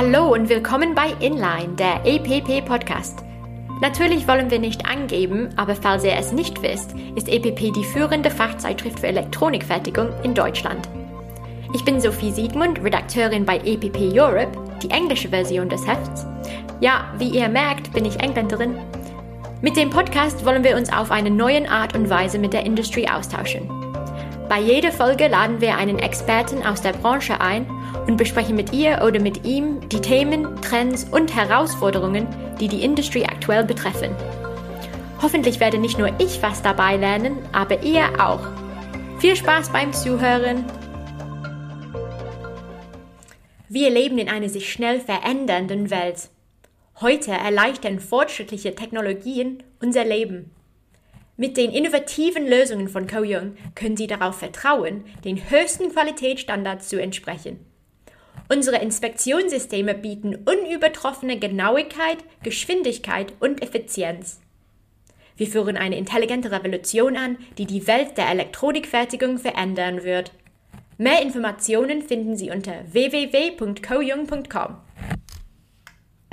Hallo und willkommen bei Inline, der EPP Podcast. Natürlich wollen wir nicht angeben, aber falls ihr es nicht wisst, ist EPP die führende Fachzeitschrift für Elektronikfertigung in Deutschland. Ich bin Sophie Siegmund, Redakteurin bei EPP Europe, die englische Version des Hefts. Ja, wie ihr merkt, bin ich Engländerin. Mit dem Podcast wollen wir uns auf eine neue Art und Weise mit der Industrie austauschen. Bei jeder Folge laden wir einen Experten aus der Branche ein und besprechen mit ihr oder mit ihm die Themen, Trends und Herausforderungen, die die Industrie aktuell betreffen. Hoffentlich werde nicht nur ich was dabei lernen, aber ihr auch. Viel Spaß beim Zuhören! Wir leben in einer sich schnell verändernden Welt. Heute erleichtern fortschrittliche Technologien unser Leben. Mit den innovativen Lösungen von Co-Young können Sie darauf vertrauen, den höchsten Qualitätsstandards zu entsprechen. Unsere Inspektionssysteme bieten unübertroffene Genauigkeit, Geschwindigkeit und Effizienz. Wir führen eine intelligente Revolution an, die die Welt der Elektronikfertigung verändern wird. Mehr Informationen finden Sie unter www.coyoung.com.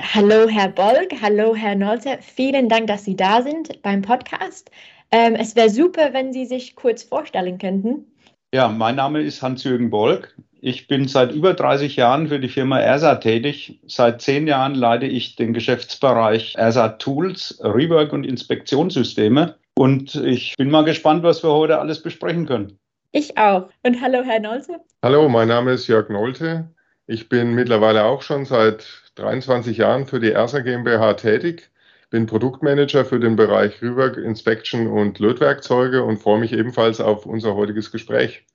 Hallo Herr Bolg, hallo Herr Nolte, vielen Dank, dass Sie da sind beim Podcast. Ähm, es wäre super, wenn Sie sich kurz vorstellen könnten. Ja, mein Name ist Hans-Jürgen Bolk. Ich bin seit über 30 Jahren für die Firma ERSA tätig. Seit zehn Jahren leite ich den Geschäftsbereich ERSA Tools, Rework und Inspektionssysteme. Und ich bin mal gespannt, was wir heute alles besprechen können. Ich auch. Und hallo, Herr Nolte. Hallo, mein Name ist Jörg Nolte. Ich bin mittlerweile auch schon seit 23 Jahren für die ERSA GmbH tätig bin Produktmanager für den Bereich Rework, Inspection und Lötwerkzeuge und freue mich ebenfalls auf unser heutiges Gespräch.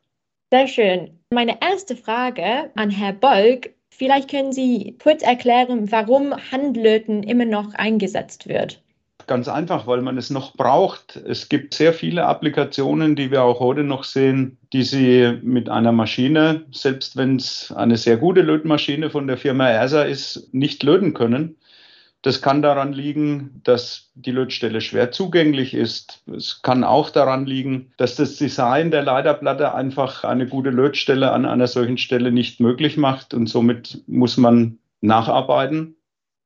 Sehr schön. Meine erste Frage an Herr Bolk. Vielleicht können Sie kurz erklären, warum Handlöten immer noch eingesetzt wird. Ganz einfach, weil man es noch braucht. Es gibt sehr viele Applikationen, die wir auch heute noch sehen, die Sie mit einer Maschine, selbst wenn es eine sehr gute Lötmaschine von der Firma ERSA ist, nicht löten können. Das kann daran liegen, dass die Lötstelle schwer zugänglich ist. Es kann auch daran liegen, dass das Design der Leiterplatte einfach eine gute Lötstelle an einer solchen Stelle nicht möglich macht und somit muss man nacharbeiten.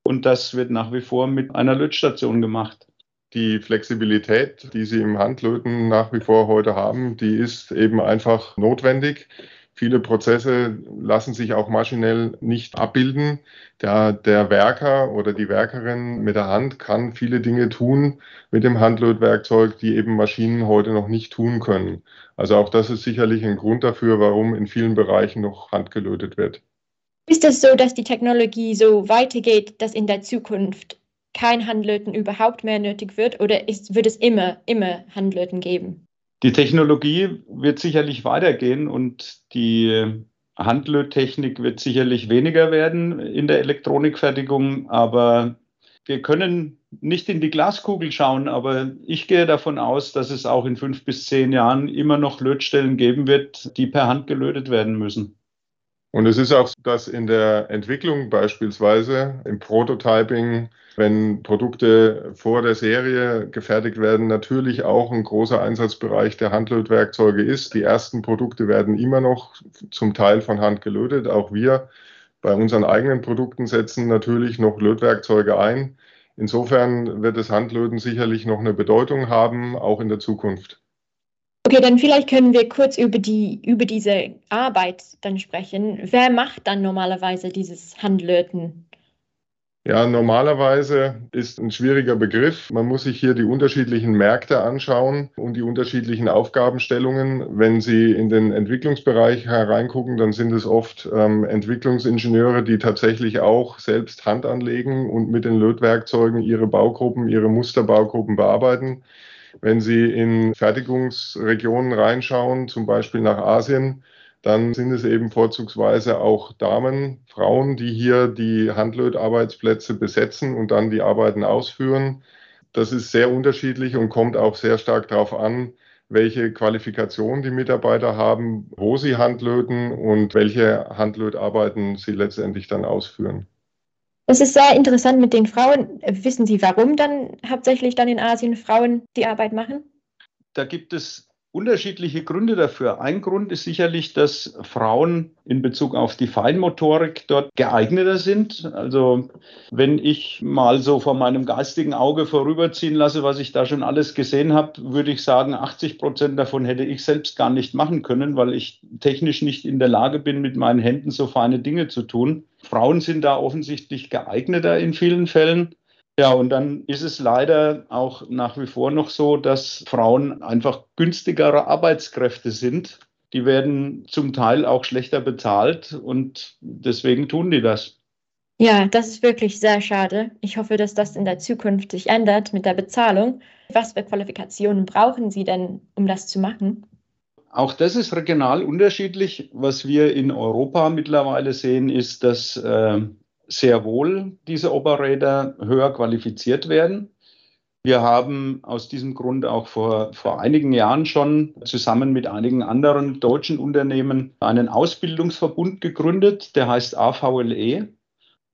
Und das wird nach wie vor mit einer Lötstation gemacht. Die Flexibilität, die Sie im Handlöten nach wie vor heute haben, die ist eben einfach notwendig. Viele Prozesse lassen sich auch maschinell nicht abbilden. Der, der Werker oder die Werkerin mit der Hand kann viele Dinge tun mit dem Handlötwerkzeug, die eben Maschinen heute noch nicht tun können. Also auch das ist sicherlich ein Grund dafür, warum in vielen Bereichen noch handgelötet wird. Ist es so, dass die Technologie so weitergeht, dass in der Zukunft kein Handlöten überhaupt mehr nötig wird oder ist, wird es immer, immer Handlöten geben? Die Technologie wird sicherlich weitergehen und die Handlöttechnik wird sicherlich weniger werden in der Elektronikfertigung, aber wir können nicht in die Glaskugel schauen, aber ich gehe davon aus, dass es auch in fünf bis zehn Jahren immer noch Lötstellen geben wird, die per Hand gelötet werden müssen. Und es ist auch, dass in der Entwicklung beispielsweise im Prototyping, wenn Produkte vor der Serie gefertigt werden, natürlich auch ein großer Einsatzbereich der Handlötwerkzeuge ist. Die ersten Produkte werden immer noch zum Teil von Hand gelötet. Auch wir bei unseren eigenen Produkten setzen natürlich noch Lötwerkzeuge ein. Insofern wird das Handlöten sicherlich noch eine Bedeutung haben, auch in der Zukunft. Okay, dann vielleicht können wir kurz über, die, über diese Arbeit dann sprechen. Wer macht dann normalerweise dieses Handlöten? Ja, normalerweise ist ein schwieriger Begriff. Man muss sich hier die unterschiedlichen Märkte anschauen und die unterschiedlichen Aufgabenstellungen. Wenn Sie in den Entwicklungsbereich hereingucken, dann sind es oft ähm, Entwicklungsingenieure, die tatsächlich auch selbst Hand anlegen und mit den Lötwerkzeugen ihre Baugruppen, ihre Musterbaugruppen bearbeiten. Wenn Sie in Fertigungsregionen reinschauen, zum Beispiel nach Asien, dann sind es eben vorzugsweise auch Damen, Frauen, die hier die Handlötarbeitsplätze besetzen und dann die Arbeiten ausführen. Das ist sehr unterschiedlich und kommt auch sehr stark darauf an, welche Qualifikation die Mitarbeiter haben, wo sie handlöten und welche Handlötarbeiten sie letztendlich dann ausführen. Es ist sehr interessant mit den Frauen. Wissen Sie, warum dann hauptsächlich dann in Asien Frauen die Arbeit machen? Da gibt es unterschiedliche Gründe dafür. Ein Grund ist sicherlich, dass Frauen in Bezug auf die Feinmotorik dort geeigneter sind. Also wenn ich mal so vor meinem geistigen Auge vorüberziehen lasse, was ich da schon alles gesehen habe, würde ich sagen, 80 Prozent davon hätte ich selbst gar nicht machen können, weil ich technisch nicht in der Lage bin, mit meinen Händen so feine Dinge zu tun. Frauen sind da offensichtlich geeigneter in vielen Fällen. Ja, und dann ist es leider auch nach wie vor noch so, dass Frauen einfach günstigere Arbeitskräfte sind. Die werden zum Teil auch schlechter bezahlt und deswegen tun die das. Ja, das ist wirklich sehr schade. Ich hoffe, dass das in der Zukunft sich ändert mit der Bezahlung. Was für Qualifikationen brauchen Sie denn, um das zu machen? Auch das ist regional unterschiedlich. Was wir in Europa mittlerweile sehen, ist, dass äh, sehr wohl diese Operator höher qualifiziert werden. Wir haben aus diesem Grund auch vor, vor einigen Jahren schon zusammen mit einigen anderen deutschen Unternehmen einen Ausbildungsverbund gegründet, der heißt AVLE.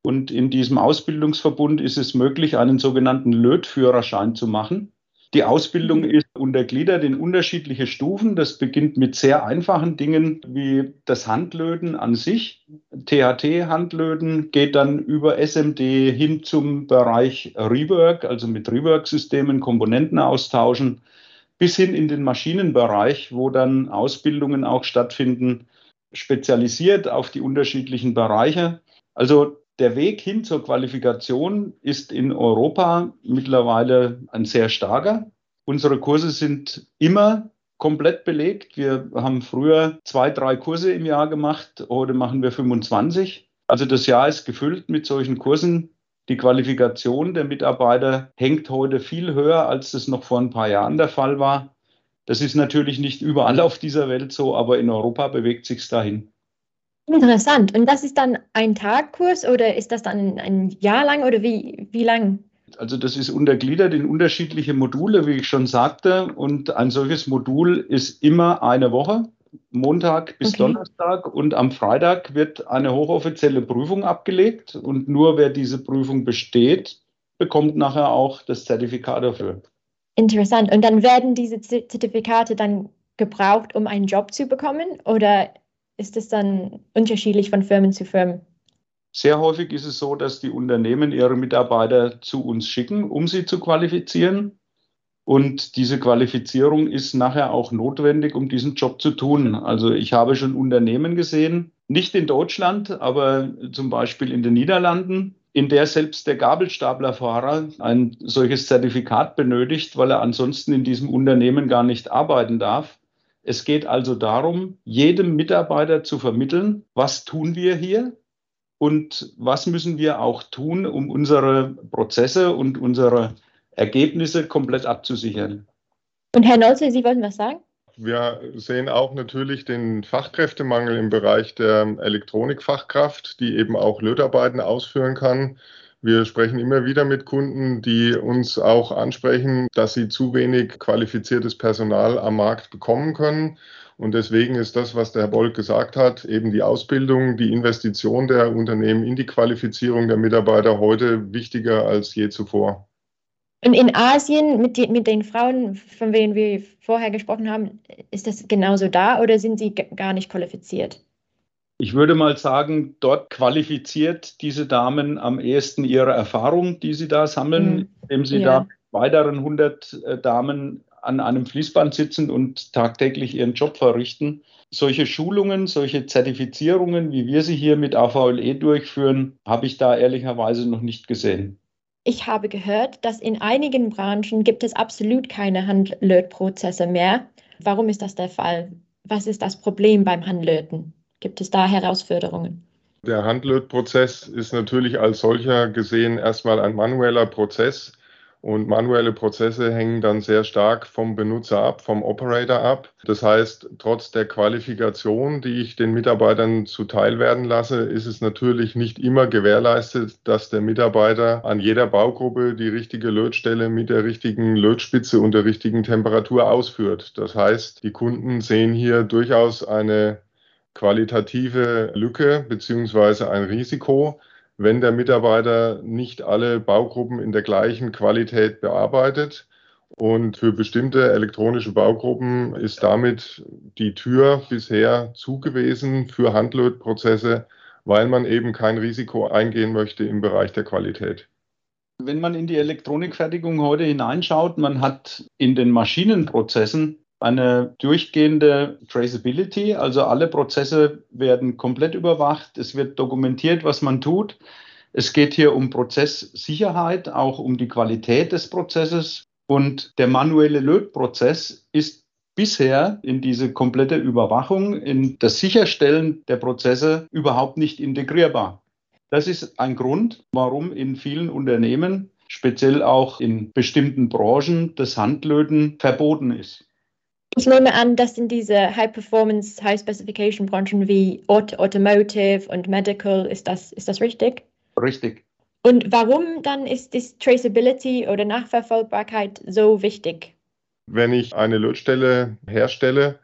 Und in diesem Ausbildungsverbund ist es möglich, einen sogenannten Lötführerschein zu machen. Die Ausbildung ist untergliedert in unterschiedliche Stufen. Das beginnt mit sehr einfachen Dingen wie das Handlöten an sich. THT-Handlöten geht dann über SMD hin zum Bereich Rework, also mit Rework-Systemen Komponenten austauschen, bis hin in den Maschinenbereich, wo dann Ausbildungen auch stattfinden, spezialisiert auf die unterschiedlichen Bereiche. Also der Weg hin zur Qualifikation ist in Europa mittlerweile ein sehr starker. Unsere Kurse sind immer komplett belegt. Wir haben früher zwei, drei Kurse im Jahr gemacht. Heute machen wir 25. Also das Jahr ist gefüllt mit solchen Kursen. Die Qualifikation der Mitarbeiter hängt heute viel höher, als das noch vor ein paar Jahren der Fall war. Das ist natürlich nicht überall auf dieser Welt so, aber in Europa bewegt sich dahin. Interessant. Und das ist dann ein Tagkurs oder ist das dann ein Jahr lang oder wie, wie lang? Also das ist untergliedert in unterschiedliche Module, wie ich schon sagte. Und ein solches Modul ist immer eine Woche, Montag bis okay. Donnerstag. Und am Freitag wird eine hochoffizielle Prüfung abgelegt. Und nur wer diese Prüfung besteht, bekommt nachher auch das Zertifikat dafür. Interessant. Und dann werden diese Zertifikate dann gebraucht, um einen Job zu bekommen? Oder ist es dann unterschiedlich von Firmen zu Firmen? Sehr häufig ist es so, dass die Unternehmen ihre Mitarbeiter zu uns schicken, um sie zu qualifizieren. Und diese Qualifizierung ist nachher auch notwendig, um diesen Job zu tun. Also ich habe schon Unternehmen gesehen, nicht in Deutschland, aber zum Beispiel in den Niederlanden, in der selbst der Gabelstaplerfahrer ein solches Zertifikat benötigt, weil er ansonsten in diesem Unternehmen gar nicht arbeiten darf. Es geht also darum, jedem Mitarbeiter zu vermitteln, was tun wir hier und was müssen wir auch tun, um unsere Prozesse und unsere Ergebnisse komplett abzusichern. Und Herr Nolze, Sie wollten was sagen? Wir sehen auch natürlich den Fachkräftemangel im Bereich der Elektronikfachkraft, die eben auch Lötarbeiten ausführen kann. Wir sprechen immer wieder mit Kunden, die uns auch ansprechen, dass sie zu wenig qualifiziertes Personal am Markt bekommen können. Und deswegen ist das, was der Herr Boll gesagt hat, eben die Ausbildung, die Investition der Unternehmen in die Qualifizierung der Mitarbeiter heute wichtiger als je zuvor. Und in Asien mit, die, mit den Frauen, von denen wir vorher gesprochen haben, ist das genauso da oder sind sie gar nicht qualifiziert? Ich würde mal sagen, dort qualifiziert diese Damen am ehesten ihre Erfahrung, die sie da sammeln, mhm. indem sie ja. da weiteren 100 äh, Damen an einem Fließband sitzen und tagtäglich ihren Job verrichten. Solche Schulungen, solche Zertifizierungen, wie wir sie hier mit AVLE durchführen, habe ich da ehrlicherweise noch nicht gesehen. Ich habe gehört, dass in einigen Branchen gibt es absolut keine Handlötprozesse mehr. Warum ist das der Fall? Was ist das Problem beim Handlöten? Gibt es da Herausforderungen? Der Handlötprozess ist natürlich als solcher gesehen erstmal ein manueller Prozess. Und manuelle Prozesse hängen dann sehr stark vom Benutzer ab, vom Operator ab. Das heißt, trotz der Qualifikation, die ich den Mitarbeitern zuteil werden lasse, ist es natürlich nicht immer gewährleistet, dass der Mitarbeiter an jeder Baugruppe die richtige Lötstelle mit der richtigen Lötspitze und der richtigen Temperatur ausführt. Das heißt, die Kunden sehen hier durchaus eine qualitative Lücke beziehungsweise ein Risiko, wenn der Mitarbeiter nicht alle Baugruppen in der gleichen Qualität bearbeitet. Und für bestimmte elektronische Baugruppen ist damit die Tür bisher zugewesen für Handlötprozesse, weil man eben kein Risiko eingehen möchte im Bereich der Qualität. Wenn man in die Elektronikfertigung heute hineinschaut, man hat in den Maschinenprozessen eine durchgehende Traceability, also alle Prozesse werden komplett überwacht, es wird dokumentiert, was man tut. Es geht hier um Prozesssicherheit, auch um die Qualität des Prozesses. Und der manuelle Lötprozess ist bisher in diese komplette Überwachung, in das Sicherstellen der Prozesse überhaupt nicht integrierbar. Das ist ein Grund, warum in vielen Unternehmen, speziell auch in bestimmten Branchen, das Handlöten verboten ist. Ich nehme an, dass in diese High-Performance, High-Specification-Branchen wie Auto Automotive und Medical, ist das, ist das richtig? Richtig. Und warum dann ist das Traceability oder Nachverfolgbarkeit so wichtig? Wenn ich eine Lötstelle herstelle,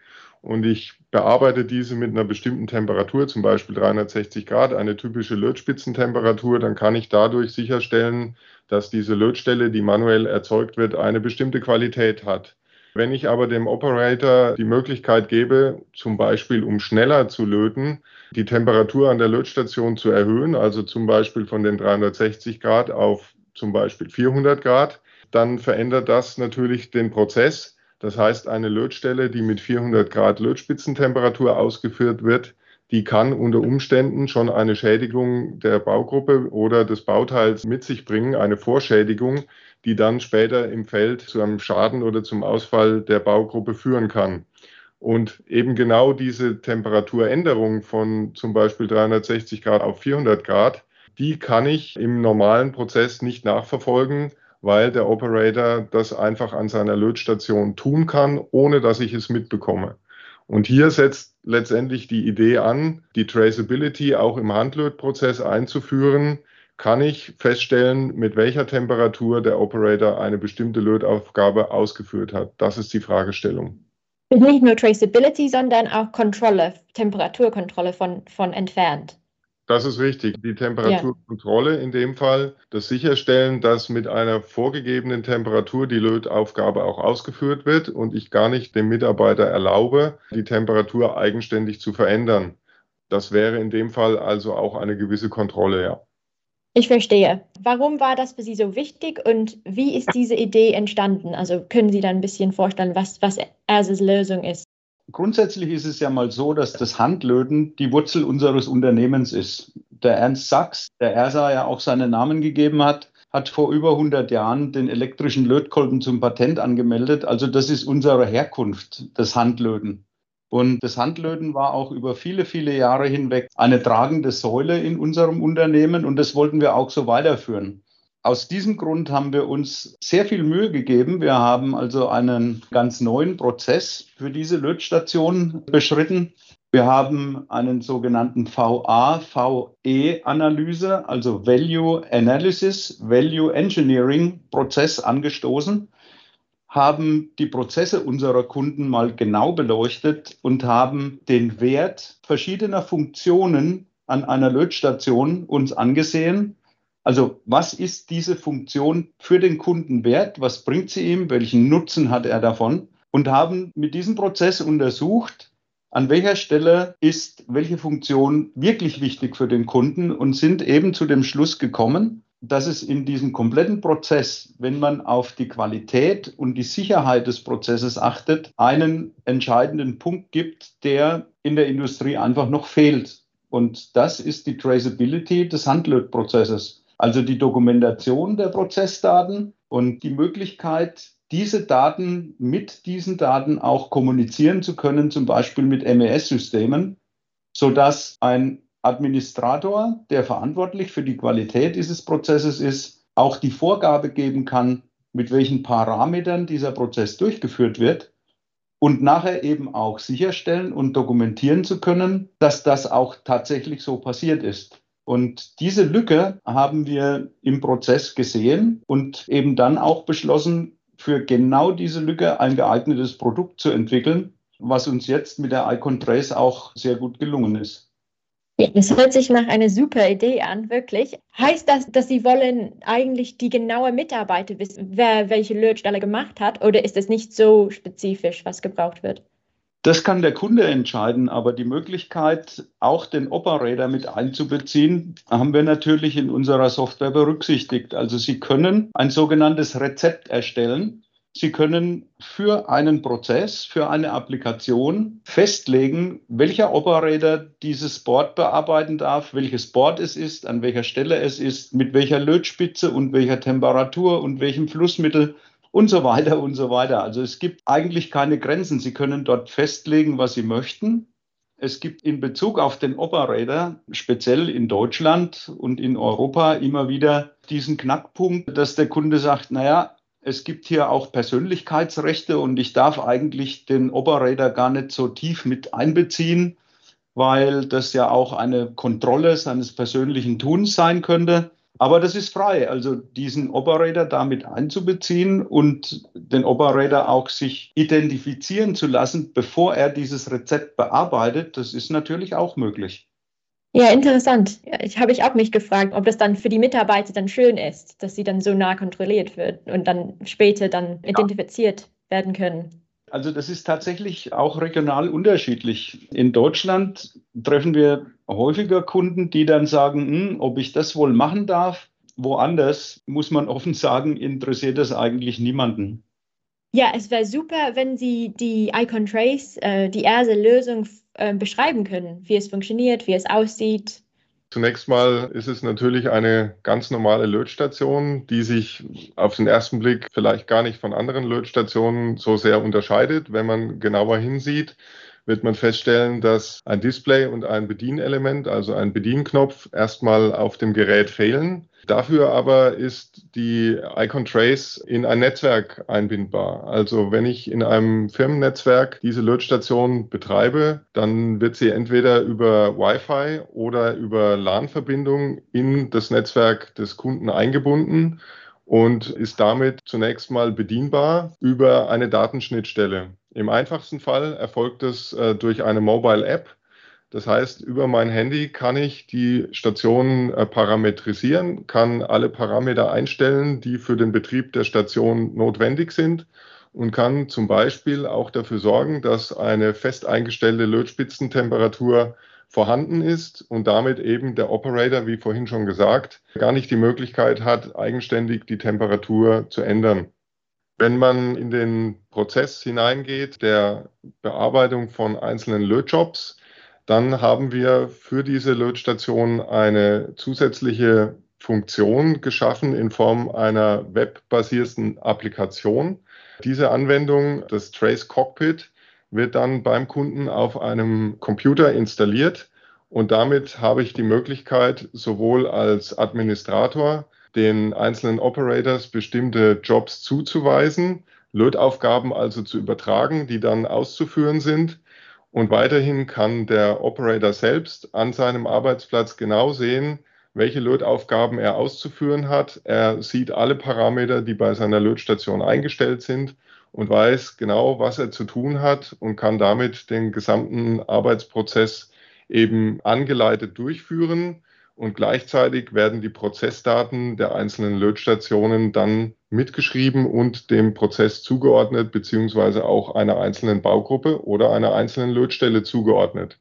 und ich bearbeite diese mit einer bestimmten Temperatur, zum Beispiel 360 Grad, eine typische Lötspitzentemperatur, dann kann ich dadurch sicherstellen, dass diese Lötstelle, die manuell erzeugt wird, eine bestimmte Qualität hat. Wenn ich aber dem Operator die Möglichkeit gebe, zum Beispiel um schneller zu löten, die Temperatur an der Lötstation zu erhöhen, also zum Beispiel von den 360 Grad auf zum Beispiel 400 Grad, dann verändert das natürlich den Prozess. Das heißt, eine Lötstelle, die mit 400 Grad Lötspitzentemperatur ausgeführt wird, die kann unter Umständen schon eine Schädigung der Baugruppe oder des Bauteils mit sich bringen, eine Vorschädigung, die dann später im Feld zu einem Schaden oder zum Ausfall der Baugruppe führen kann. Und eben genau diese Temperaturänderung von zum Beispiel 360 Grad auf 400 Grad, die kann ich im normalen Prozess nicht nachverfolgen, weil der Operator das einfach an seiner Lötstation tun kann, ohne dass ich es mitbekomme. Und hier setzt letztendlich die Idee an, die Traceability auch im Handlötprozess einzuführen. Kann ich feststellen, mit welcher Temperatur der Operator eine bestimmte Lötaufgabe ausgeführt hat? Das ist die Fragestellung. Nicht nur Traceability, sondern auch Kontrolle, Temperaturkontrolle von, von entfernt. Das ist richtig. Die Temperaturkontrolle ja. in dem Fall, das Sicherstellen, dass mit einer vorgegebenen Temperatur die Lötaufgabe auch ausgeführt wird und ich gar nicht dem Mitarbeiter erlaube, die Temperatur eigenständig zu verändern. Das wäre in dem Fall also auch eine gewisse Kontrolle, ja. Ich verstehe. Warum war das für Sie so wichtig und wie ist diese Idee entstanden? Also können Sie da ein bisschen vorstellen, was, was ERSES Lösung ist? Grundsätzlich ist es ja mal so, dass das Handlöten die Wurzel unseres Unternehmens ist. Der Ernst Sachs, der ERSA ja auch seinen Namen gegeben hat, hat vor über 100 Jahren den elektrischen Lötkolben zum Patent angemeldet. Also das ist unsere Herkunft, das Handlöten. Und das Handlöten war auch über viele, viele Jahre hinweg eine tragende Säule in unserem Unternehmen und das wollten wir auch so weiterführen. Aus diesem Grund haben wir uns sehr viel Mühe gegeben. Wir haben also einen ganz neuen Prozess für diese Lötstation beschritten. Wir haben einen sogenannten VA-VE-Analyse, also Value Analysis, Value Engineering Prozess angestoßen, haben die Prozesse unserer Kunden mal genau beleuchtet und haben den Wert verschiedener Funktionen an einer Lötstation uns angesehen also was ist diese Funktion für den Kunden wert? Was bringt sie ihm? Welchen Nutzen hat er davon? Und haben mit diesem Prozess untersucht, an welcher Stelle ist welche Funktion wirklich wichtig für den Kunden und sind eben zu dem Schluss gekommen, dass es in diesem kompletten Prozess, wenn man auf die Qualität und die Sicherheit des Prozesses achtet, einen entscheidenden Punkt gibt, der in der Industrie einfach noch fehlt. Und das ist die Traceability des Handlötprozesses. Also die Dokumentation der Prozessdaten und die Möglichkeit, diese Daten mit diesen Daten auch kommunizieren zu können, zum Beispiel mit MES-Systemen, sodass ein Administrator, der verantwortlich für die Qualität dieses Prozesses ist, auch die Vorgabe geben kann, mit welchen Parametern dieser Prozess durchgeführt wird und nachher eben auch sicherstellen und dokumentieren zu können, dass das auch tatsächlich so passiert ist. Und diese Lücke haben wir im Prozess gesehen und eben dann auch beschlossen, für genau diese Lücke ein geeignetes Produkt zu entwickeln, was uns jetzt mit der Icon Trace auch sehr gut gelungen ist. Ja, das hört sich nach einer super Idee an, wirklich. Heißt das, dass Sie wollen eigentlich die genaue Mitarbeiter wissen, wer welche Lötstelle gemacht hat, oder ist es nicht so spezifisch, was gebraucht wird? Das kann der Kunde entscheiden, aber die Möglichkeit, auch den Operator mit einzubeziehen, haben wir natürlich in unserer Software berücksichtigt. Also Sie können ein sogenanntes Rezept erstellen Sie können für einen Prozess, für eine Applikation festlegen, welcher Operator dieses Board bearbeiten darf, welches Board es ist, an welcher Stelle es ist, mit welcher Lötspitze und welcher Temperatur und welchem Flussmittel und so weiter und so weiter. Also es gibt eigentlich keine Grenzen. Sie können dort festlegen, was Sie möchten. Es gibt in Bezug auf den Operator, speziell in Deutschland und in Europa, immer wieder diesen Knackpunkt, dass der Kunde sagt, naja, es gibt hier auch Persönlichkeitsrechte und ich darf eigentlich den Operator gar nicht so tief mit einbeziehen, weil das ja auch eine Kontrolle seines persönlichen Tuns sein könnte. Aber das ist frei, also diesen Operator damit einzubeziehen und den Operator auch sich identifizieren zu lassen, bevor er dieses Rezept bearbeitet, das ist natürlich auch möglich. Ja, interessant. Ich habe ich auch mich gefragt, ob das dann für die Mitarbeiter dann schön ist, dass sie dann so nah kontrolliert wird und dann später dann ja. identifiziert werden können. Also das ist tatsächlich auch regional unterschiedlich. In Deutschland treffen wir häufiger Kunden, die dann sagen, hm, ob ich das wohl machen darf. Woanders, muss man offen sagen, interessiert das eigentlich niemanden. Ja, es wäre super, wenn Sie die Icon Trace, äh, die erste Lösung äh, beschreiben können, wie es funktioniert, wie es aussieht? Zunächst mal ist es natürlich eine ganz normale Lötstation, die sich auf den ersten Blick vielleicht gar nicht von anderen Lötstationen so sehr unterscheidet. Wenn man genauer hinsieht, wird man feststellen, dass ein Display und ein Bedienelement, also ein Bedienknopf, erstmal auf dem Gerät fehlen. Dafür aber ist die Icon Trace in ein Netzwerk einbindbar. Also wenn ich in einem Firmennetzwerk diese Lötstation betreibe, dann wird sie entweder über Wi-Fi oder über LAN-Verbindung in das Netzwerk des Kunden eingebunden und ist damit zunächst mal bedienbar über eine Datenschnittstelle. Im einfachsten Fall erfolgt es äh, durch eine Mobile App, das heißt, über mein Handy kann ich die Station äh, parametrisieren, kann alle Parameter einstellen, die für den Betrieb der Station notwendig sind und kann zum Beispiel auch dafür sorgen, dass eine fest eingestellte Lötspitzentemperatur vorhanden ist und damit eben der Operator, wie vorhin schon gesagt, gar nicht die Möglichkeit hat, eigenständig die Temperatur zu ändern. Wenn man in den Prozess hineingeht der Bearbeitung von einzelnen Lötjobs, dann haben wir für diese Lötstation eine zusätzliche Funktion geschaffen in Form einer webbasierten Applikation. Diese Anwendung, das Trace Cockpit, wird dann beim Kunden auf einem Computer installiert und damit habe ich die Möglichkeit, sowohl als Administrator den einzelnen Operators bestimmte Jobs zuzuweisen, Lötaufgaben also zu übertragen, die dann auszuführen sind und weiterhin kann der Operator selbst an seinem Arbeitsplatz genau sehen, welche Lötaufgaben er auszuführen hat. Er sieht alle Parameter, die bei seiner Lötstation eingestellt sind und weiß genau, was er zu tun hat und kann damit den gesamten Arbeitsprozess eben angeleitet durchführen und gleichzeitig werden die Prozessdaten der einzelnen Lötstationen dann mitgeschrieben und dem Prozess zugeordnet, beziehungsweise auch einer einzelnen Baugruppe oder einer einzelnen Lötstelle zugeordnet.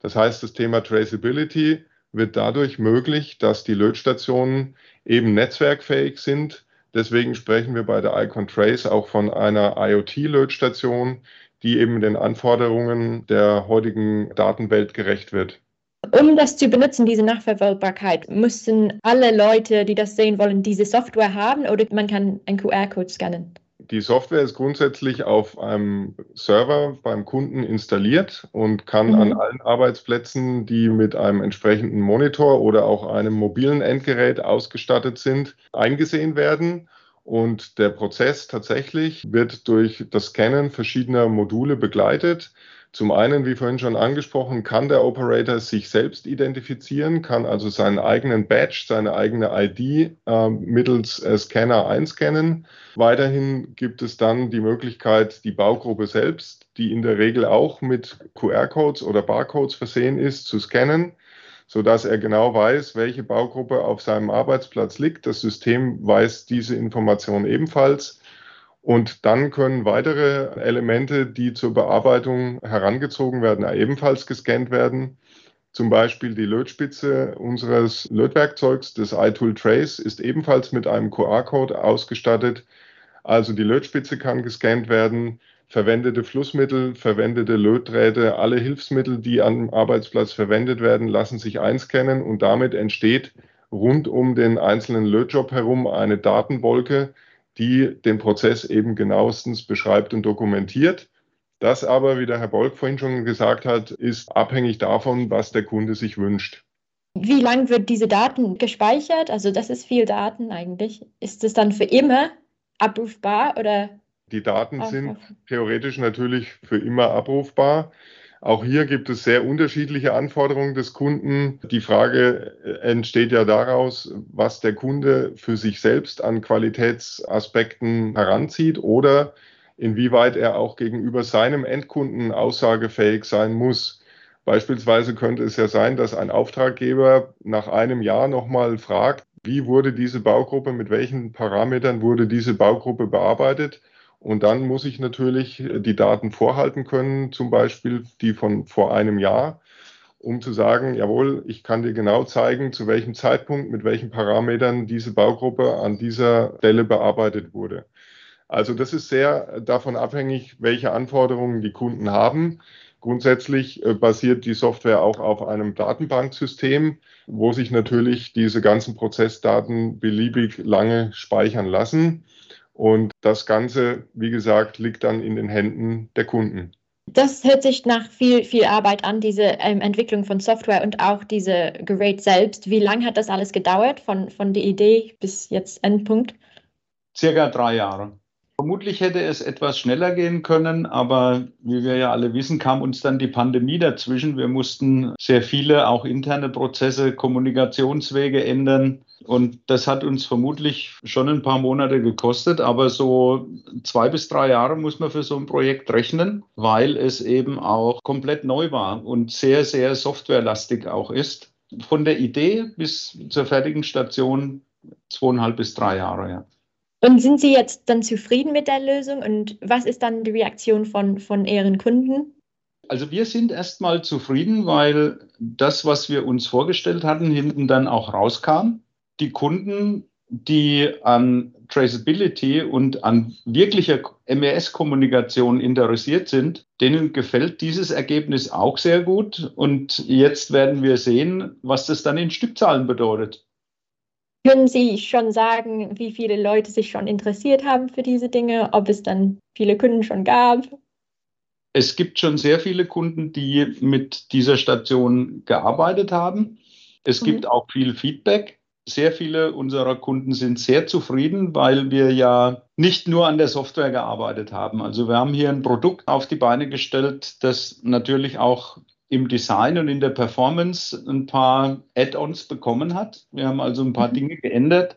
Das heißt, das Thema Traceability wird dadurch möglich, dass die Lötstationen eben netzwerkfähig sind. Deswegen sprechen wir bei der Icon Trace auch von einer IoT-Lötstation, die eben den Anforderungen der heutigen Datenwelt gerecht wird. Um das zu benutzen, diese Nachverfolgbarkeit, müssen alle Leute, die das sehen wollen, diese Software haben oder man kann einen QR-Code scannen? Die Software ist grundsätzlich auf einem Server beim Kunden installiert und kann mhm. an allen Arbeitsplätzen, die mit einem entsprechenden Monitor oder auch einem mobilen Endgerät ausgestattet sind, eingesehen werden. Und der Prozess tatsächlich wird durch das Scannen verschiedener Module begleitet. Zum einen, wie vorhin schon angesprochen, kann der Operator sich selbst identifizieren, kann also seinen eigenen Badge, seine eigene ID äh, mittels äh, Scanner einscannen. Weiterhin gibt es dann die Möglichkeit, die Baugruppe selbst, die in der Regel auch mit QR-Codes oder Barcodes versehen ist, zu scannen. sodass er genau weiß, welche Baugruppe auf seinem Arbeitsplatz liegt. Das System weiß diese Information ebenfalls. Und dann können weitere Elemente, die zur Bearbeitung herangezogen werden, ebenfalls gescannt werden. Zum Beispiel die Lötspitze unseres Lötwerkzeugs, des iTool Trace, ist ebenfalls mit einem QR-Code ausgestattet. Also die Lötspitze kann gescannt werden, verwendete Flussmittel, verwendete Lötdrähte, alle Hilfsmittel, die am Arbeitsplatz verwendet werden, lassen sich einscannen und damit entsteht rund um den einzelnen Lötjob herum eine Datenwolke, die den Prozess eben genauestens beschreibt und dokumentiert. Das aber, wie der Herr Bolk vorhin schon gesagt hat, ist abhängig davon, was der Kunde sich wünscht. Wie lange wird diese Daten gespeichert? Also das ist viel Daten eigentlich. Ist es dann für immer abrufbar oder? Die Daten sind theoretisch natürlich für immer abrufbar. Auch hier gibt es sehr unterschiedliche Anforderungen des Kunden. Die Frage äh, entsteht ja daraus, was der Kunde für sich selbst an Qualitätsaspekten heranzieht oder inwieweit er auch gegenüber seinem Endkunden aussagefähig sein muss. Beispielsweise könnte es ja sein, dass ein Auftraggeber nach einem Jahr nochmal fragt, wie wurde diese Baugruppe, mit welchen Parametern wurde diese Baugruppe bearbeitet und dann muss ich natürlich die Daten vorhalten können, zum Beispiel die von vor einem Jahr, um zu sagen, jawohl, ich kann dir genau zeigen, zu welchem Zeitpunkt, mit welchen Parametern diese Baugruppe an dieser Stelle bearbeitet wurde. Also das ist sehr davon abhängig, welche Anforderungen die Kunden haben. Grundsätzlich äh, basiert die Software auch auf einem Datenbanksystem, wo sich natürlich diese ganzen Prozessdaten beliebig lange speichern lassen. Und das Ganze, wie gesagt, liegt dann in den Händen der Kunden. Das hört sich nach viel, viel Arbeit an, diese ähm, Entwicklung von Software und auch diese Gerät selbst. Wie lange hat das alles gedauert, von, von der Idee bis jetzt Endpunkt? Circa drei Jahre. Vermutlich hätte es etwas schneller gehen können, aber wie wir ja alle wissen, kam uns dann die Pandemie dazwischen. Wir mussten sehr viele, auch interne Prozesse, Kommunikationswege ändern. Und das hat uns vermutlich schon ein paar Monate gekostet, aber so zwei bis drei Jahre muss man für so ein Projekt rechnen, weil es eben auch komplett neu war und sehr, sehr softwarelastig auch ist. Von der Idee bis zur fertigen Station zweieinhalb bis drei Jahre, ja. Und sind Sie jetzt dann zufrieden mit der Lösung und was ist dann die Reaktion von, von Ihren Kunden? Also wir sind erstmal zufrieden, weil das, was wir uns vorgestellt hatten, hinten dann auch rauskam. Die Kunden, die an Traceability und an wirklicher MES-Kommunikation interessiert sind, denen gefällt dieses Ergebnis auch sehr gut. Und jetzt werden wir sehen, was das dann in Stückzahlen bedeutet. Können Sie schon sagen, wie viele Leute sich schon interessiert haben für diese Dinge, ob es dann viele Kunden schon gab? Es gibt schon sehr viele Kunden, die mit dieser Station gearbeitet haben. Es mhm. gibt auch viel Feedback. Sehr viele unserer Kunden sind sehr zufrieden, weil wir ja nicht nur an der Software gearbeitet haben. Also wir haben hier ein Produkt auf die Beine gestellt, das natürlich auch im Design und in der Performance ein paar Add-ons bekommen hat. Wir haben also ein paar mhm. Dinge geändert,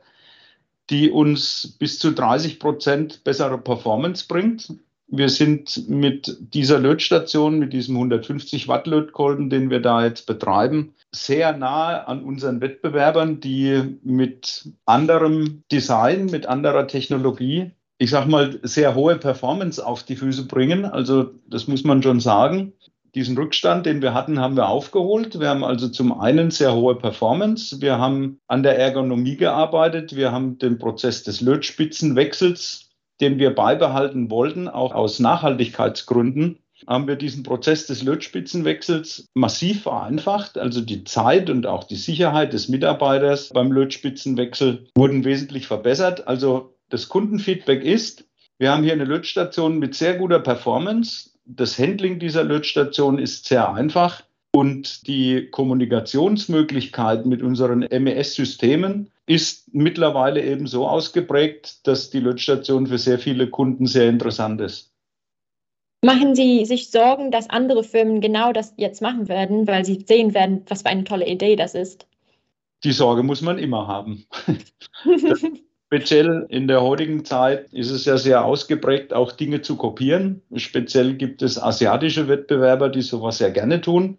die uns bis zu 30 Prozent bessere Performance bringt. Wir sind mit dieser Lötstation, mit diesem 150 Watt Lötkolben, den wir da jetzt betreiben, sehr nahe an unseren Wettbewerbern, die mit anderem Design, mit anderer Technologie, ich sag mal, sehr hohe Performance auf die Füße bringen. Also das muss man schon sagen diesen Rückstand, den wir hatten, haben wir aufgeholt. Wir haben also zum einen sehr hohe Performance. Wir haben an der Ergonomie gearbeitet. Wir haben den Prozess des Lötspitzenwechsels, den wir beibehalten wollten, auch aus Nachhaltigkeitsgründen, haben wir diesen Prozess des Lötspitzenwechsels massiv vereinfacht. Also die Zeit und auch die Sicherheit des Mitarbeiters beim Lötspitzenwechsel wurden wesentlich verbessert. Also das Kundenfeedback ist, wir haben hier eine Lötstation mit sehr guter Performance das Handling dieser Lötstation ist sehr einfach und die Kommunikationsmöglichkeit mit unseren MES-Systemen ist mittlerweile eben so ausgeprägt, dass die Lötstation für sehr viele Kunden sehr interessant ist. Machen Sie sich Sorgen, dass andere Firmen genau das jetzt machen werden, weil sie sehen werden, was für eine tolle Idee das ist? Die Sorge muss man immer haben. Speziell in der heutigen Zeit ist es ja sehr ausgeprägt, auch Dinge zu kopieren. Speziell gibt es asiatische Wettbewerber, die sowas sehr gerne tun.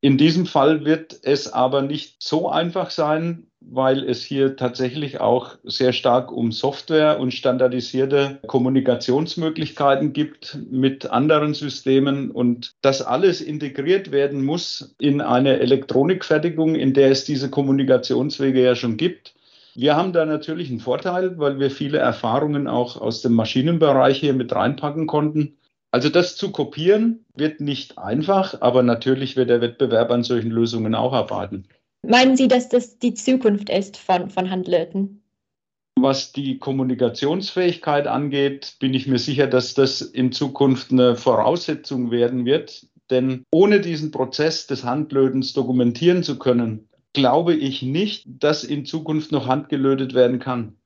In diesem Fall wird es aber nicht so einfach sein, weil es hier tatsächlich auch sehr stark um Software und standardisierte Kommunikationsmöglichkeiten gibt mit anderen Systemen und das alles integriert werden muss in eine Elektronikfertigung, in der es diese Kommunikationswege ja schon gibt. Wir haben da natürlich einen Vorteil, weil wir viele Erfahrungen auch aus dem Maschinenbereich hier mit reinpacken konnten. Also das zu kopieren wird nicht einfach, aber natürlich wird der Wettbewerb an solchen Lösungen auch arbeiten. Meinen Sie, dass das die Zukunft ist von, von Handlöten? Was die Kommunikationsfähigkeit angeht, bin ich mir sicher, dass das in Zukunft eine Voraussetzung werden wird. Denn ohne diesen Prozess des Handlötens dokumentieren zu können, glaube ich nicht, dass in Zukunft noch handgelötet werden kann.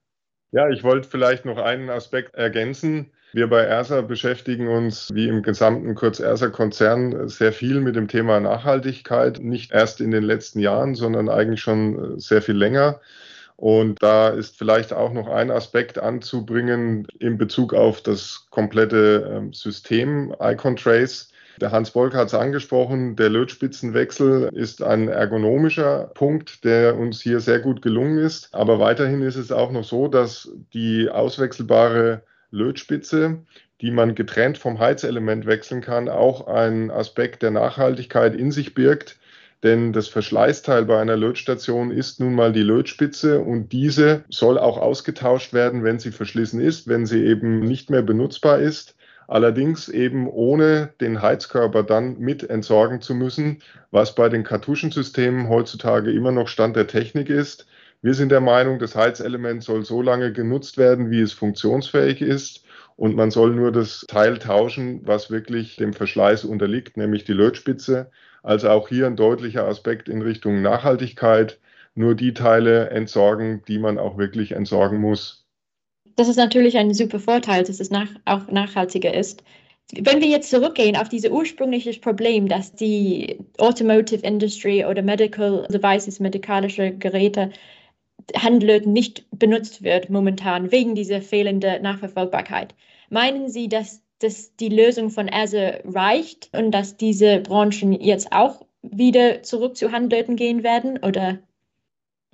Ja, ich wollte vielleicht noch einen Aspekt ergänzen. Wir bei ERSA beschäftigen uns wie im gesamten Kurz-ERSA-Konzern sehr viel mit dem Thema Nachhaltigkeit, nicht erst in den letzten Jahren, sondern eigentlich schon sehr viel länger. Und da ist vielleicht auch noch ein Aspekt anzubringen in Bezug auf das komplette ähm, System Icon Trace. Der Hans Bolk hat es angesprochen, der Lötspitzenwechsel ist ein ergonomischer Punkt, der uns hier sehr gut gelungen ist. Aber weiterhin ist es auch noch so, dass die auswechselbare Lötspitze, die man getrennt vom Heizelement wechseln kann, auch ein Aspekt der Nachhaltigkeit in sich birgt. Denn das Verschleißteil bei einer Lötstation ist nun mal die Lötspitze und diese soll auch ausgetauscht werden, wenn sie verschlissen ist, wenn sie eben nicht mehr benutzbar ist. Allerdings eben ohne den Heizkörper dann mit entsorgen zu müssen, was bei den Kartuschensystemen heutzutage immer noch Stand der Technik ist. Wir sind der Meinung, das Heizelement soll so lange genutzt werden, wie es funktionsfähig ist. Und man soll nur das Teil tauschen, was wirklich dem Verschleiß unterliegt, nämlich die Lötspitze. Also auch hier ein deutlicher Aspekt in Richtung Nachhaltigkeit. Nur die Teile entsorgen, die man auch wirklich entsorgen muss. Das ist natürlich ein super Vorteil, dass es nach, auch nachhaltiger ist. Wenn wir jetzt zurückgehen auf dieses ursprüngliche Problem, dass die Automotive Industry oder Medical Devices, medikalische Geräte Handlöten nicht benutzt wird momentan wegen dieser fehlenden Nachverfolgbarkeit. Meinen Sie, dass, dass die Lösung von ERSA reicht und dass diese Branchen jetzt auch wieder zurück zu Handlöten gehen werden? Oder?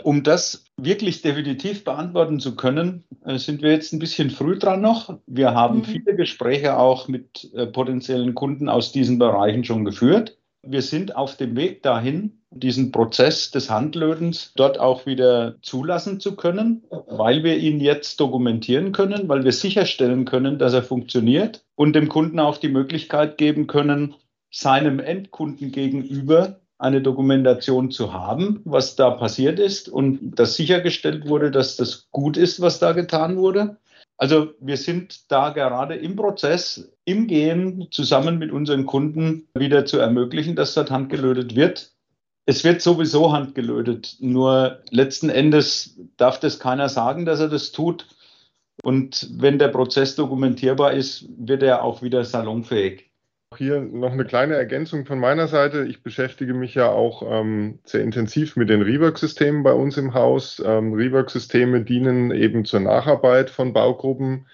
Um das wirklich definitiv beantworten zu können, äh, sind wir jetzt ein bisschen früh dran noch. Wir haben mhm. viele Gespräche auch mit äh, potenziellen Kunden aus diesen Bereichen schon geführt. Wir sind auf dem Weg dahin, diesen Prozess des Handlötens dort auch wieder zulassen zu können, weil wir ihn jetzt dokumentieren können, weil wir sicherstellen können, dass er funktioniert und dem Kunden auch die Möglichkeit geben können, seinem Endkunden gegenüber eine Dokumentation zu haben, was da passiert ist und dass sichergestellt wurde, dass das gut ist, was da getan wurde. Also wir sind da gerade im Prozess, im Gehen, zusammen mit unseren Kunden wieder zu ermöglichen, dass dort handgelötet wird. Es wird sowieso handgelötet, nur letzten Endes darf das keiner sagen, dass er das tut. Und wenn der Prozess dokumentierbar ist, wird er auch wieder salonfähig. Hier noch eine kleine Ergänzung von meiner Seite. Ich beschäftige mich ja auch ähm, sehr intensiv mit den Rework-Systemen bei uns im Haus. Ähm, Rework-Systeme dienen eben zur Nacharbeit von Baugruppen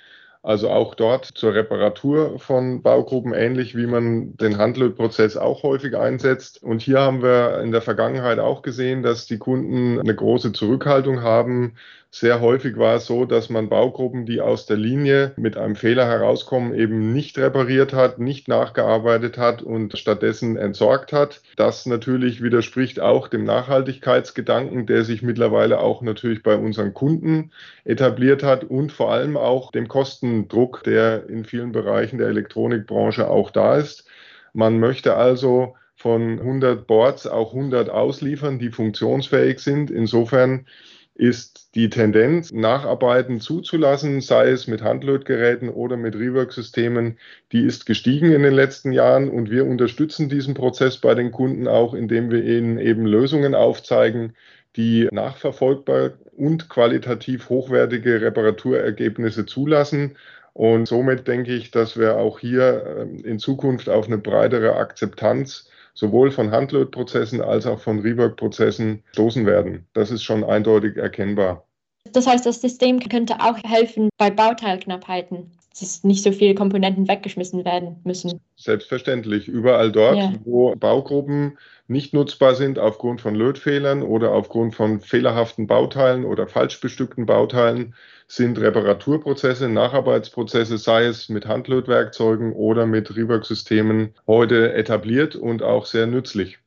also auch dort zur Reparatur von Baugruppen, ähnlich wie man den Handlötprozess auch häufig einsetzt. Und hier haben wir in der Vergangenheit auch gesehen, dass die Kunden eine große Zurückhaltung haben, sehr häufig war es so, dass man Baugruppen, die aus der Linie mit einem Fehler herauskommen, eben nicht repariert hat, nicht nachgearbeitet hat und stattdessen entsorgt hat. Das natürlich widerspricht auch dem Nachhaltigkeitsgedanken, der sich mittlerweile auch natürlich bei unseren Kunden etabliert hat und vor allem auch dem Kostendruck, der in vielen Bereichen der Elektronikbranche auch da ist. Man möchte also von 100 Boards auch 100 ausliefern, die funktionsfähig sind. Insofern ist die Tendenz, Nacharbeiten zuzulassen, sei es mit Handlötgeräten oder mit Rework-Systemen, die ist gestiegen in den letzten Jahren und wir unterstützen diesen Prozess bei den Kunden auch, indem wir ihnen eben Lösungen aufzeigen, die nachverfolgbar und qualitativ hochwertige Reparaturergebnisse zulassen. Und somit denke ich, dass wir auch hier ähm, in Zukunft auf eine breitere Akzeptanz sowohl von Handlötprozessen als auch von Rework-Prozessen stoßen werden. Das ist schon eindeutig erkennbar. Das heißt, das System könnte auch helfen bei Bauteilknappheiten. dass nicht so viele Komponenten weggeschmissen werden müssen. Selbstverständlich. Überall dort, ja. wo Baugruppen nicht nutzbar sind aufgrund von Lötfehlern oder aufgrund von fehlerhaften Bauteilen oder falsch bestückten Bauteilen, sind Reparaturprozesse, Nacharbeitsprozesse, sei es mit Handlötwerkzeugen oder mit Rework-Systemen, heute etabliert und auch sehr nützlich.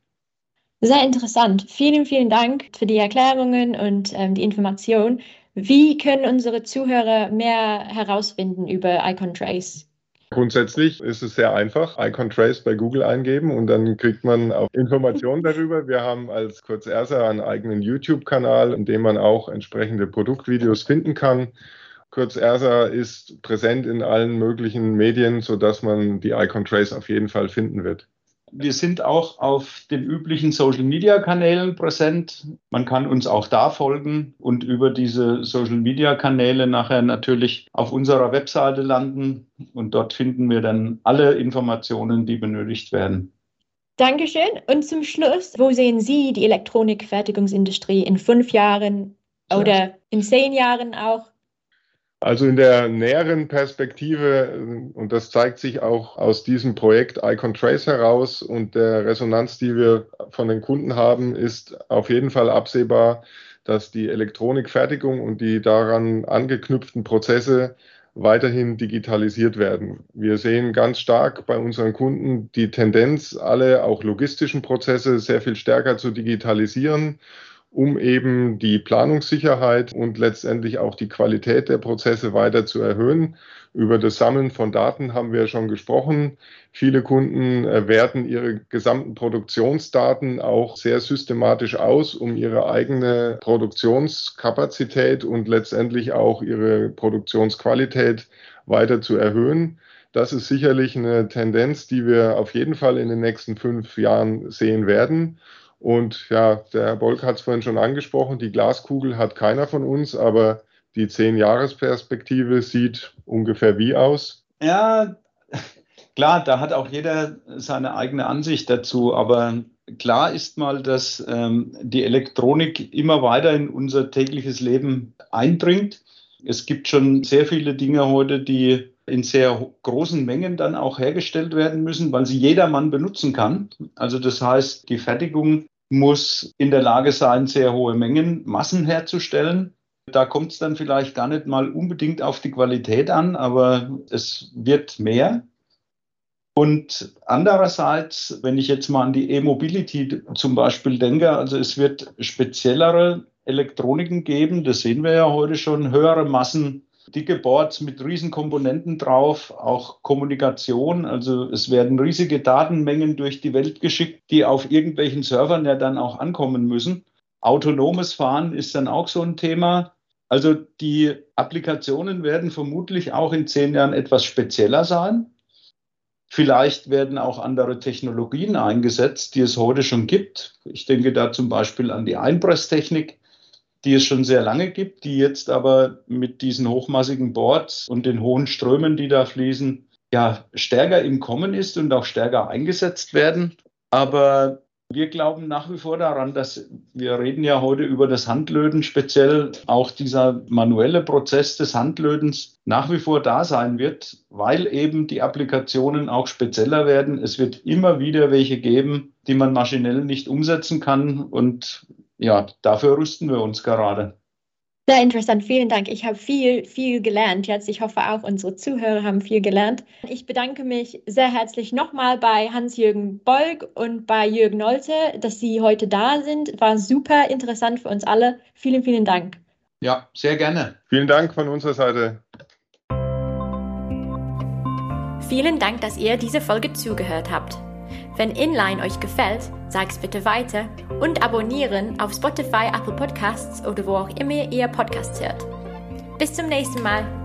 Sehr interessant. Vielen, vielen Dank für die Erklärungen und ähm, die Information. Wie können unsere Zuhörer mehr herausfinden über Icon Trace? Grundsätzlich ist es sehr einfach. Icon Trace bei Google eingeben und dann kriegt man auch Informationen darüber. Wir haben als Kurzersa einen eigenen YouTube-Kanal, in dem man auch entsprechende Produktvideos finden kann. Kurzersa ist präsent in allen möglichen Medien, sodass man die Icon Trace auf jeden Fall finden wird. Wir sind auch auf den üblichen Social-Media-Kanälen präsent. Man kann uns auch da folgen und über diese Social-Media-Kanäle nachher natürlich auf unserer Webseite landen. Und dort finden wir dann alle Informationen, die benötigt werden. Dankeschön. Und zum Schluss, wo sehen Sie die Elektronikfertigungsindustrie in fünf Jahren oder in zehn Jahren auch? Also in der näheren Perspektive, und das zeigt sich auch aus diesem Projekt Icon Trace heraus und der Resonanz, die wir von den Kunden haben, ist auf jeden Fall absehbar, dass die Elektronikfertigung und die daran angeknüpften Prozesse weiterhin digitalisiert werden. Wir sehen ganz stark bei unseren Kunden die Tendenz, alle auch logistischen Prozesse sehr viel stärker zu digitalisieren um eben die Planungssicherheit und letztendlich auch die Qualität der Prozesse weiter zu erhöhen. Über das Sammeln von Daten haben wir schon gesprochen. Viele Kunden äh, werten ihre gesamten Produktionsdaten auch sehr systematisch aus, um ihre eigene Produktionskapazität und letztendlich auch ihre Produktionsqualität weiter zu erhöhen. Das ist sicherlich eine Tendenz, die wir auf jeden Fall in den nächsten fünf Jahren sehen werden. Und ja, der Herr Bolk hat es vorhin schon angesprochen, die Glaskugel hat keiner von uns, aber die Zehn-Jahres-Perspektive sieht ungefähr wie aus? Ja, klar, da hat auch jeder seine eigene Ansicht dazu, aber klar ist mal, dass ähm, die Elektronik immer weiter in unser tägliches Leben eindringt. Es gibt schon sehr viele Dinge heute, die in sehr großen Mengen dann auch hergestellt werden müssen, weil sie jedermann benutzen kann. Also das heißt, die Fertigung muss in der Lage sein, sehr hohe Mengen, Massen herzustellen. Da kommt es dann vielleicht gar nicht mal unbedingt auf die Qualität an, aber es wird mehr. Und andererseits, wenn ich jetzt mal an die E-Mobility zum Beispiel denke, also es wird speziellere Elektroniken geben, das sehen wir ja heute schon, höhere Massen dicke Boards mit riesen Komponenten drauf, auch Kommunikation. Also es werden riesige Datenmengen durch die Welt geschickt, die auf irgendwelchen Servern ja dann auch ankommen müssen. Autonomes Fahren ist dann auch so ein Thema. Also die Applikationen werden vermutlich auch in zehn Jahren etwas spezieller sein. Vielleicht werden auch andere Technologien eingesetzt, die es heute schon gibt. Ich denke da zum Beispiel an die Einpresstechnik die es schon sehr lange gibt, die jetzt aber mit diesen hochmassigen Boards und den hohen Strömen, die da fließen, ja, stärker im Kommen ist und auch stärker eingesetzt werden. Aber wir glauben nach wie vor daran, dass wir reden ja heute über das Handlöten, speziell auch dieser manuelle Prozess des Handlötens nach wie vor da sein wird, weil eben die Applikationen auch spezieller werden. Es wird immer wieder welche geben, die man maschinell nicht umsetzen kann und ja, dafür rüsten wir uns gerade. Sehr interessant, vielen Dank. Ich habe viel, viel gelernt jetzt. Ich hoffe auch unsere Zuhörer haben viel gelernt. Ich bedanke mich sehr herzlich nochmal bei Hans-Jürgen Bolk und bei Jürgen Nolte, dass Sie heute da sind. War super interessant für uns alle. Vielen, vielen Dank. Ja, sehr gerne. Vielen Dank von unserer Seite. Vielen Dank, dass ihr diese Folge zugehört habt. Wenn Inline euch gefällt, sag's bitte weiter und abonnieren auf Spotify, Apple Podcasts oder wo auch immer ihr Podcasts hört. Bis zum nächsten Mal.